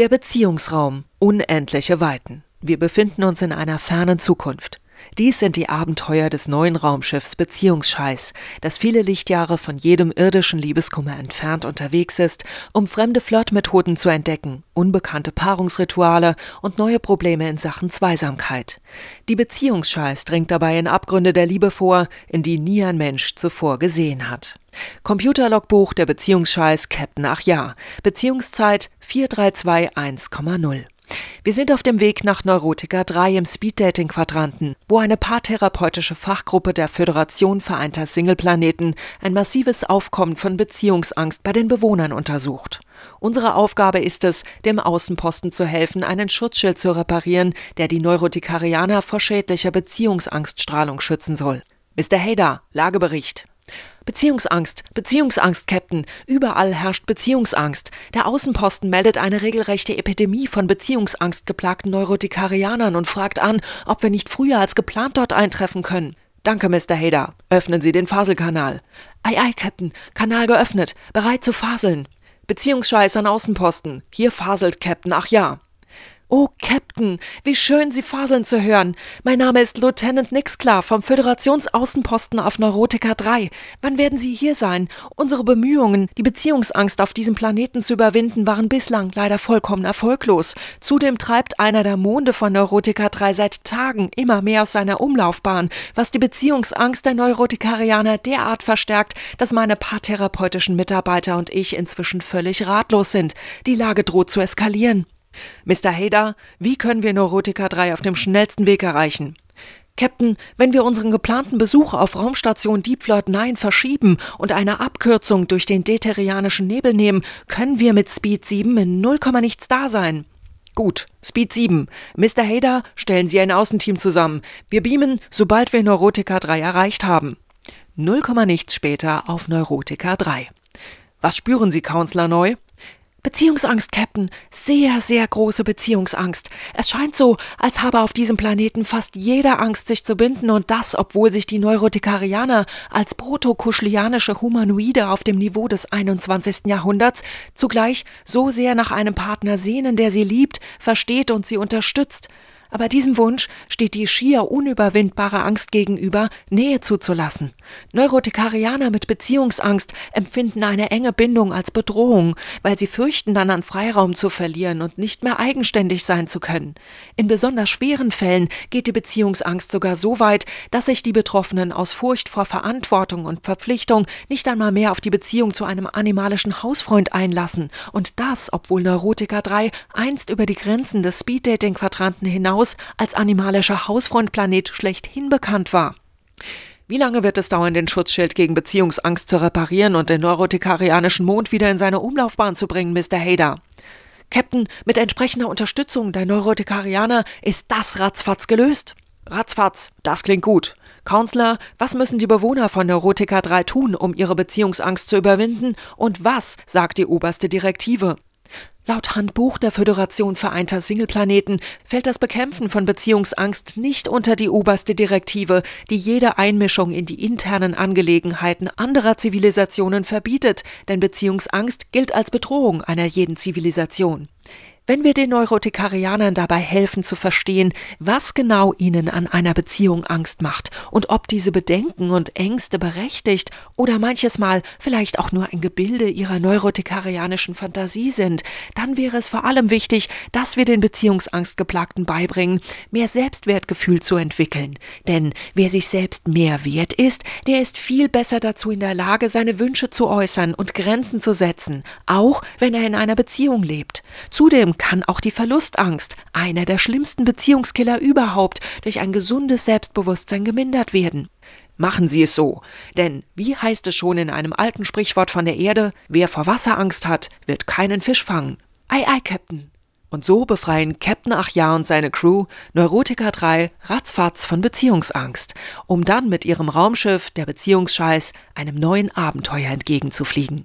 Der Beziehungsraum. Unendliche Weiten. Wir befinden uns in einer fernen Zukunft. Dies sind die Abenteuer des neuen Raumschiffs Beziehungsscheiß, das viele Lichtjahre von jedem irdischen Liebeskummer entfernt unterwegs ist, um fremde Flirtmethoden zu entdecken, unbekannte Paarungsrituale und neue Probleme in Sachen Zweisamkeit. Die Beziehungsscheiß dringt dabei in Abgründe der Liebe vor, in die nie ein Mensch zuvor gesehen hat. Computerlogbuch der Beziehungsscheiß Captain Ach ja. Beziehungszeit 4321,0. Wir sind auf dem Weg nach Neurotica 3 im Speeddating-Quadranten, wo eine paartherapeutische Fachgruppe der Föderation vereinter Singleplaneten ein massives Aufkommen von Beziehungsangst bei den Bewohnern untersucht. Unsere Aufgabe ist es, dem Außenposten zu helfen, einen Schutzschild zu reparieren, der die Neurotikarianer vor schädlicher Beziehungsangststrahlung schützen soll. Mr. Hader, Lagebericht. Beziehungsangst, Beziehungsangst, Captain. Überall herrscht Beziehungsangst. Der Außenposten meldet eine regelrechte Epidemie von beziehungsangstgeplagten Neurotikarianern und fragt an, ob wir nicht früher als geplant dort eintreffen können. Danke, Mr. Hader. Öffnen Sie den Faselkanal. Ei, ei, Captain. Kanal geöffnet. Bereit zu faseln. Beziehungsscheiß an Außenposten. Hier faselt Captain. Ach ja. Oh, Captain, wie schön, Sie faseln zu hören. Mein Name ist Lieutenant Nixklar vom Föderationsaußenposten auf Neurotica 3. Wann werden Sie hier sein? Unsere Bemühungen, die Beziehungsangst auf diesem Planeten zu überwinden, waren bislang leider vollkommen erfolglos. Zudem treibt einer der Monde von Neurotica 3 seit Tagen immer mehr aus seiner Umlaufbahn, was die Beziehungsangst der Neurotikarianer derart verstärkt, dass meine paartherapeutischen Mitarbeiter und ich inzwischen völlig ratlos sind. Die Lage droht zu eskalieren. Mr. Hader, wie können wir Neurotica 3 auf dem schnellsten Weg erreichen? Captain, wenn wir unseren geplanten Besuch auf Raumstation Deep Flight 9 verschieben und eine Abkürzung durch den deterianischen Nebel nehmen, können wir mit Speed 7 in 0, nichts da sein. Gut, Speed 7. Mr. Hader, stellen Sie ein Außenteam zusammen. Wir beamen, sobald wir Neurotica 3 erreicht haben. 0, nichts später auf Neurotica 3. Was spüren Sie, Counselor Neu? Beziehungsangst, Captain. Sehr, sehr große Beziehungsangst. Es scheint so, als habe auf diesem Planeten fast jeder Angst, sich zu binden und das, obwohl sich die Neurotikarianer als protokuschlianische Humanoide auf dem Niveau des 21. Jahrhunderts zugleich so sehr nach einem Partner sehnen, der sie liebt, versteht und sie unterstützt. Aber diesem Wunsch steht die schier unüberwindbare Angst gegenüber, Nähe zuzulassen. Neurotikarianer mit Beziehungsangst empfinden eine enge Bindung als Bedrohung, weil sie fürchten, dann an Freiraum zu verlieren und nicht mehr eigenständig sein zu können. In besonders schweren Fällen geht die Beziehungsangst sogar so weit, dass sich die Betroffenen aus Furcht vor Verantwortung und Verpflichtung nicht einmal mehr auf die Beziehung zu einem animalischen Hausfreund einlassen. Und das, obwohl Neurotiker 3 einst über die Grenzen des Speeddating-Quadranten hinaus Haus als animalischer Hausfreundplanet schlechthin bekannt war. Wie lange wird es dauern, den Schutzschild gegen Beziehungsangst zu reparieren und den neurotikarianischen Mond wieder in seine Umlaufbahn zu bringen, Mr. Hader? Captain, mit entsprechender Unterstützung der Neurotikarianer ist das ratzfatz gelöst. Ratzfatz, das klingt gut. Counselor, was müssen die Bewohner von Neurotika 3 tun, um ihre Beziehungsangst zu überwinden? Und was sagt die oberste Direktive? Laut Handbuch der Föderation vereinter Singleplaneten fällt das Bekämpfen von Beziehungsangst nicht unter die oberste Direktive, die jede Einmischung in die internen Angelegenheiten anderer Zivilisationen verbietet, denn Beziehungsangst gilt als Bedrohung einer jeden Zivilisation. Wenn wir den Neurotikarianern dabei helfen zu verstehen, was genau ihnen an einer Beziehung Angst macht und ob diese Bedenken und Ängste berechtigt oder manches Mal vielleicht auch nur ein Gebilde ihrer neurotikarianischen Fantasie sind, dann wäre es vor allem wichtig, dass wir den Beziehungsangstgeplagten beibringen, mehr Selbstwertgefühl zu entwickeln. Denn wer sich selbst mehr wert ist, der ist viel besser dazu in der Lage, seine Wünsche zu äußern und Grenzen zu setzen, auch wenn er in einer Beziehung lebt. Zudem kann auch die Verlustangst, einer der schlimmsten Beziehungskiller überhaupt, durch ein gesundes Selbstbewusstsein gemindert werden. Machen Sie es so, denn wie heißt es schon in einem alten Sprichwort von der Erde, wer vor Wasser Angst hat, wird keinen Fisch fangen. Ei, ei, Captain. Und so befreien Captain Achjar und seine Crew Neurotica 3 ratzfatz von Beziehungsangst, um dann mit ihrem Raumschiff, der Beziehungsscheiß, einem neuen Abenteuer entgegenzufliegen.